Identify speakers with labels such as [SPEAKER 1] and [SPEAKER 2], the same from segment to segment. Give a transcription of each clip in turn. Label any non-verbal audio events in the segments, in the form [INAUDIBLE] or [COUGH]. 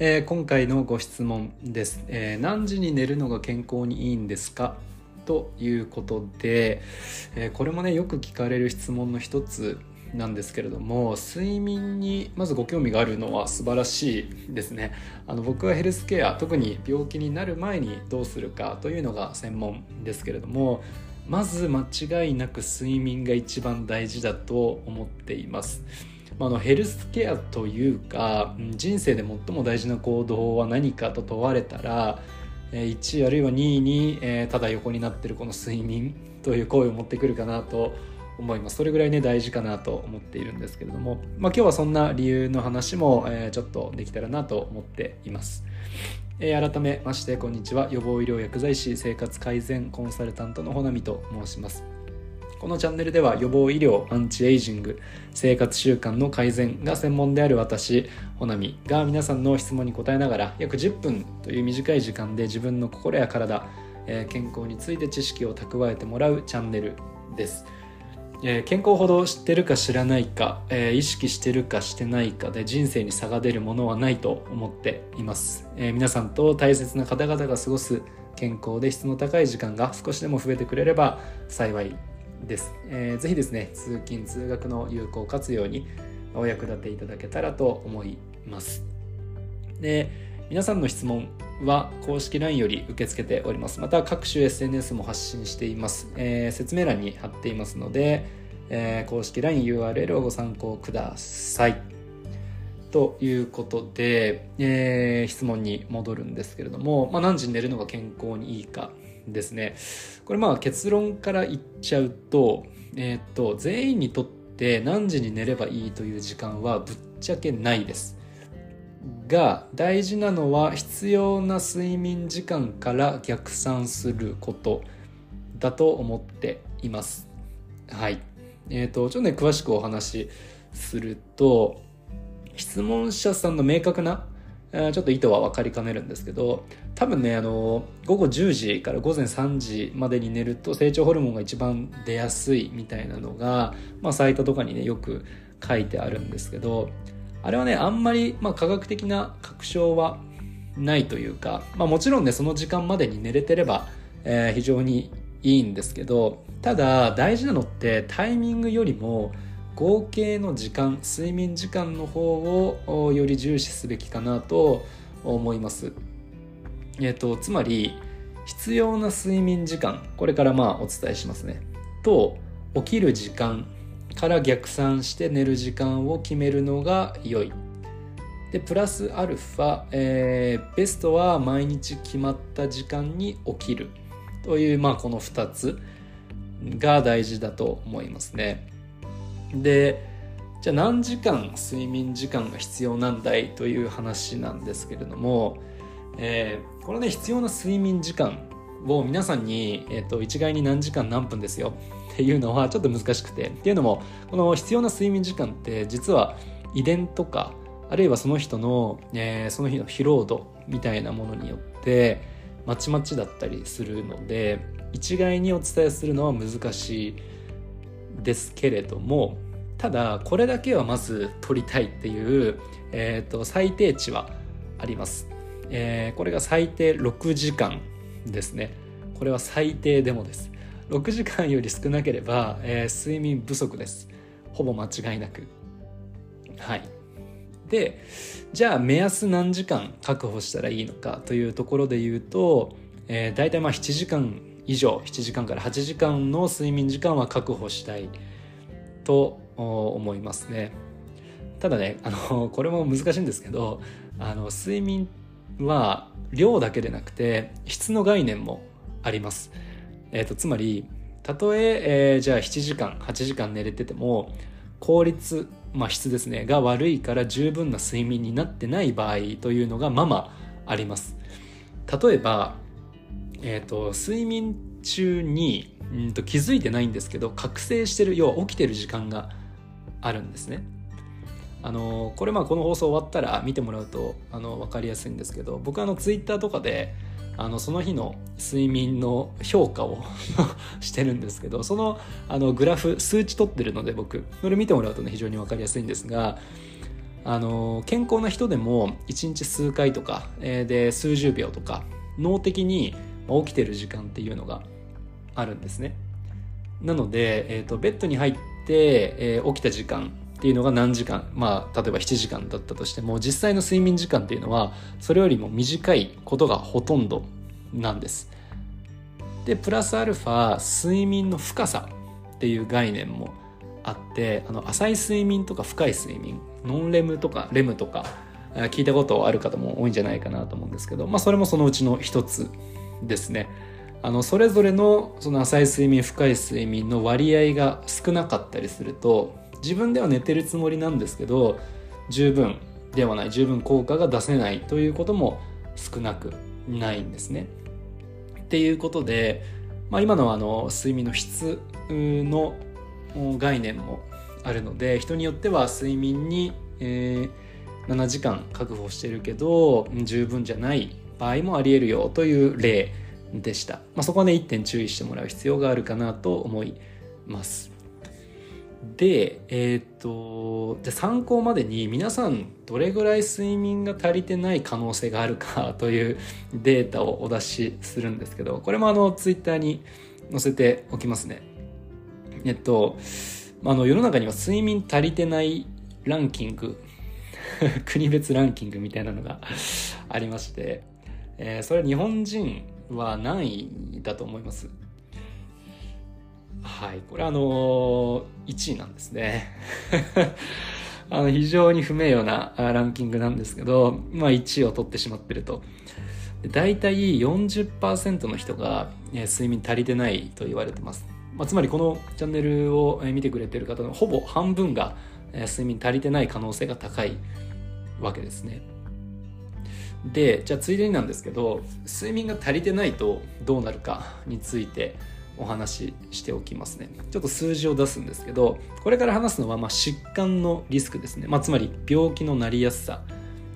[SPEAKER 1] えー、今回のご質問です、えー、何時に寝るのが健康にいいんですか？ということで、えー、これもねよく聞かれる質問の一つなんですけれども睡眠にまずご興味があるのは素晴らしいですね。あの僕はヘルスケア特に病気になる前にどうするかというのが専門ですけれどもまず間違いなく睡眠が一番大事だと思っています。まあのヘルスケアというか人生で最も大事な行動は何かと問われたら1位あるいは2位にえただ横になってるこの睡眠という行為を持ってくるかなと思います。それぐらいね大事かなと思っているんですけれども、まあ、今日はそんな理由の話も、えー、ちょっとできたらなと思っています、えー、改めましてこんにちは。予防医療薬剤師生活改善コンサルタントのほなみと申します。このチャンネルでは予防医療、アンチエイジング、生活習慣の改善が専門である私、ほなみが皆さんの質問に答えながら約10分という短い時間で自分の心や体、えー、健康について知識を蓄えてもらうチャンネルです。えー、健康ほど知ってるか知らないか、えー、意識してるかしてないかで人生に差が出るものはないと思っています、えー、皆さんと大切な方々が過ごす健康で質の高い時間が少しでも増えてくれれば幸いです、えー、ぜひですね通勤通学の有効活用にお役立ていただけたらと思いますで皆さんの質問は公式 LINE より受け付けております。また各種 SNS も発信しています。えー、説明欄に貼っていますので、えー、公式 LINE URL をご参考ください。ということで、えー、質問に戻るんですけれども、まあ、何時に寝るのが健康にいいかですね。これまあ結論から言っちゃうと、えー、っと、全員にとって何時に寝ればいいという時間はぶっちゃけないです。が大事なのは必要な睡眠時間から逆算することだと思っています。はい。えっ、ー、と、ちょっとね、詳しくお話しすると、質問者さんの明確な、えちょっと意図は分かりかねるんですけど、多分ね、あの、午後10時から午前3時までに寝ると成長ホルモンが一番出やすいみたいなのが、まあ、サイトとかにね、よく書いてあるんですけど、あれはねあんまり、まあ、科学的な確証はないというか、まあ、もちろんねその時間までに寝れてれば、えー、非常にいいんですけどただ大事なのってタイミングよりも合計の時間睡眠時間の方をより重視すべきかなと思います。えっ、ー、とつまり必要な睡眠時間これからまあお伝えしますねと起きる時間から逆算して寝る時間を決めるのが良い。でプラスアルファ、えー、ベストは毎日決まった時間に起きるという、まあ、この2つが大事だと思いますね。でじゃあ何時間睡眠時間が必要なんだいという話なんですけれども、えー、このね必要な睡眠時間を皆さんに、えーと一概に何時間何分ですよっていうのはちょっと難しくてっていうのもこの必要な睡眠時間って実は遺伝とかあるいはその人の、えー、その日の疲労度みたいなものによってまちまちだったりするので一概にお伝えするのは難しいですけれどもただこれだけはまず取りたいっていう、えーと、最低値はあります、えー、これが最低6時間ですね。これは最低でもです。6時間より少なければ、えー、睡眠不足です。ほぼ間違いなく。はい。でじゃあ目安何時間確保したらいいのかというところで言うと、えー、大体まあ7時間以上7時間から8時間の睡眠時間は確保したい。と思いますね。ただねあの [LAUGHS] これも難しいんですけどあの睡眠は量だけでなくて質の概念もあります。えーと、つまりたとええー、じゃあ7時間8時間寝れてても効率、まあ、質ですねが悪いから十分な睡眠になってない場合というのがままあります。例えば、えーと、睡眠中にうんと気づいてないんですけど覚醒してる要は起きてる時間があるんですね。あのこれまあこの放送終わったら見てもらうとあの分かりやすいんですけど僕あのツイッターとかであのその日の睡眠の評価を [LAUGHS] してるんですけどそのあのグラフ数値取ってるので僕それ見てもらうとね非常に分かりやすいんですがあの健康な人でも1日数回とか、えー、で数十秒とか脳的に起きてる時間っていうのがあるんですね。なので、えーと、ベッドに入って、えー、起きた時間っていうのが何時間まあ例えば7時間だったとしても実際の睡眠時間っていうのはそれよりも短いことがほとんどなんです。でプラスアルファ睡眠の深さっていう概念もあってあの浅い睡眠とか深い睡眠ノンレムとかレムとか聞いたことある方も多いんじゃないかなと思うんですけど、まあ、それもそのうちの一つですね。あのそれぞれのその浅い睡眠深い睡眠の割合が少なかったりすると自分では寝てるつもりなんですけど十分ではない十分効果が出せないということも少なくないんですね。っていうことで、まあ、今のあの睡眠の質の概念もあるので人によっては睡眠に、えー、7時間確保してるけど十分じゃない場合もありえるよという例でした、まあ、そこはね1点注意してもらう必要があるかなと思います。でえっ、とじゃ参考までに皆さんどれぐらい睡眠が足りてない可能性があるかというデータをお出しするんですけどこれもあのツイッターに載せておきますね。えっとあの世の中には睡眠足りてないランキング [LAUGHS] 国別ランキングみたいなのがありまして、えー、それ日本人は何位だと思います？はいこれあのー、1位なんですね。[LAUGHS] あの非常に不名誉なランキングなんですけど、まあ、1位を取ってしまってると。大体40%の人が、えー、睡眠足りてないと言われてます。まあ、つまりこのチャンネルを見てくれてる方のほぼ半分がえ睡眠足りてない可能性が高いわけですね。でじゃあついでになんですけど睡眠が足りてないとどうなるかについてお話ししておきますね。ちょっと数字を出すんですけどこれから話すのはま疾患のリスクですね、まあ、つまり病気のなりやすさ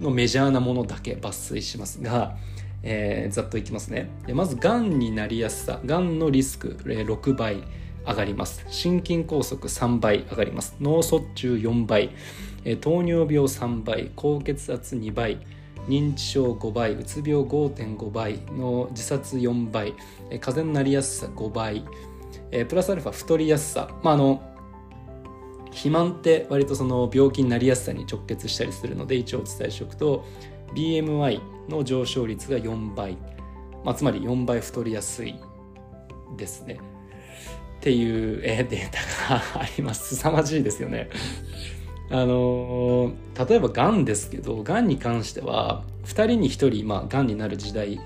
[SPEAKER 1] のメジャーなものだけ抜粋しますがえー、ざっといきますね。でまずがんになりやすさがんのリスク、6倍上がります。心筋梗塞3倍上がります。脳卒中4倍、糖尿病3倍高血圧2倍認知症5倍うつ病5.5倍の自殺4倍、え、風邪になりやすさ5倍、え、プラスアルファ太りやすさ、まあ、あの肥満って割とその病気になりやすさに直結したりするので一応お伝えしておくと BMI の上昇率が4倍、まあ、つまり4倍太りやすい。ですね。っていう、えデータが [LAUGHS] あります。凄まじいですよね。あの例えばがんですけどがんに関しては2人に1人まあがんになる時代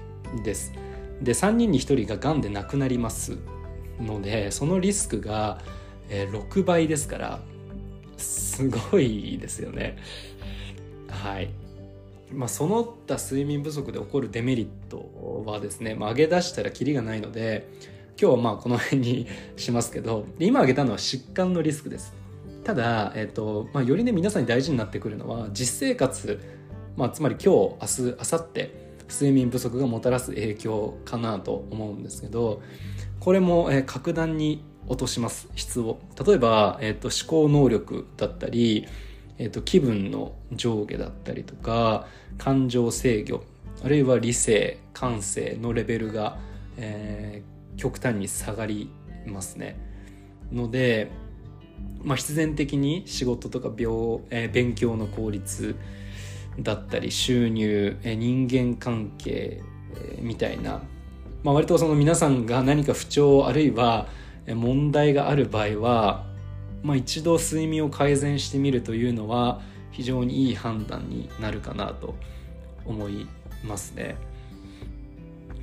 [SPEAKER 1] です。で3人に1人ががんで亡くなりますのでそのリスクが6倍ですからすごいですよね。はい。まあ、その他睡眠不足で起こるデメリットはですね、まあ、上げ出したらキリがないので今日はまあこの辺にしますけど今挙げたのは疾患のリスクです。ただ、えーとまあ、よりね皆さんに大事になってくるのは実生活、まあ、つまり今日明日明後日睡眠不足がもたらす影響かなと思うんですけどこれも、えー、格段に落とします質を例えば、えーと思考能力だったりえーと、気分の上下だったりとか感情制御あるいは理性感性のレベルが、えー、極端に下がりますね。ので、まあ、必然的に仕事とか病、えー、勉強の効率だったり収入、えー、人間関係、えー、みたいな、まあ、割とその皆さんが何か不調あるいは問題がある場合はまあ、一度睡眠を改善してみるというのは非常にいい判断になるかなと思いますね。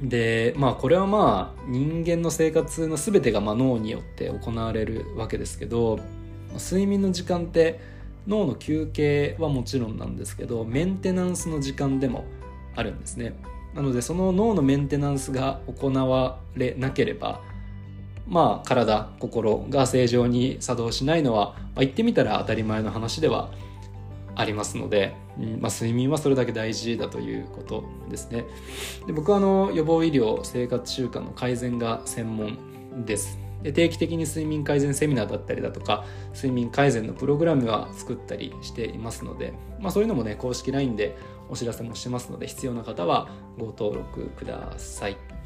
[SPEAKER 1] でまあこれはまあ人間の生活の全てがま脳によって行われるわけですけど睡眠の時間って脳の休憩はもちろんなんですけどメンテナンスの時間でもあるんですね。なのでその脳のメンテナンスが行われなければまあ、体心が正常に作動しないのは、まあ、言ってみたら当たり前の話ではありますので、うんまあ、睡眠はそれだけ大事だということですね。で僕はあの予防医療生活習慣の改善が専門です。で定期的に睡眠改善セミナーだったりだとか睡眠改善のプログラムは作ったりしていますので、まあ、そういうのもね公式 LINE でお知らせもしてますので必要な方はご登録ください。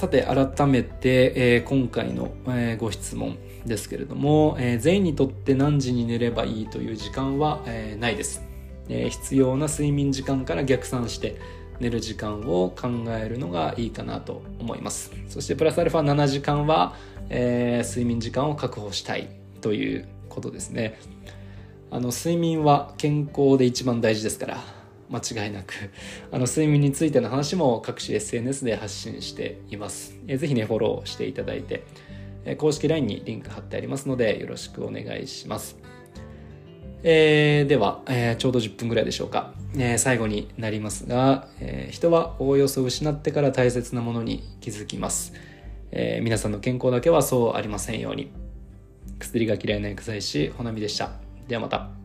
[SPEAKER 1] さて改めて、えー、今回の、えー、ご質問ですけれども、えー、全員にとって何時に寝ればいいという時間は、えないです、え必要な睡眠時間から逆算して寝る時間を考えるのがいいかなと思います。そしてプラスアルファ7時間は、え睡眠時間を確保したいということですね。あの睡眠は健康で一番大事ですから。間違いなくあの睡眠についての話も各種 SNS で発信しています。えぜひねフォローしていただいてえ公式 LINE にリンク貼ってありますのでよろしくお願いします。えー、では、えー、ちょうど10分ぐらいでしょうか、えー、最後になりますが、え人はおおよそ失ってから大切なものに気づきます、え皆さんの健康だけはそうありませんように。薬が嫌いな薬剤師ほなみでした。ではまた。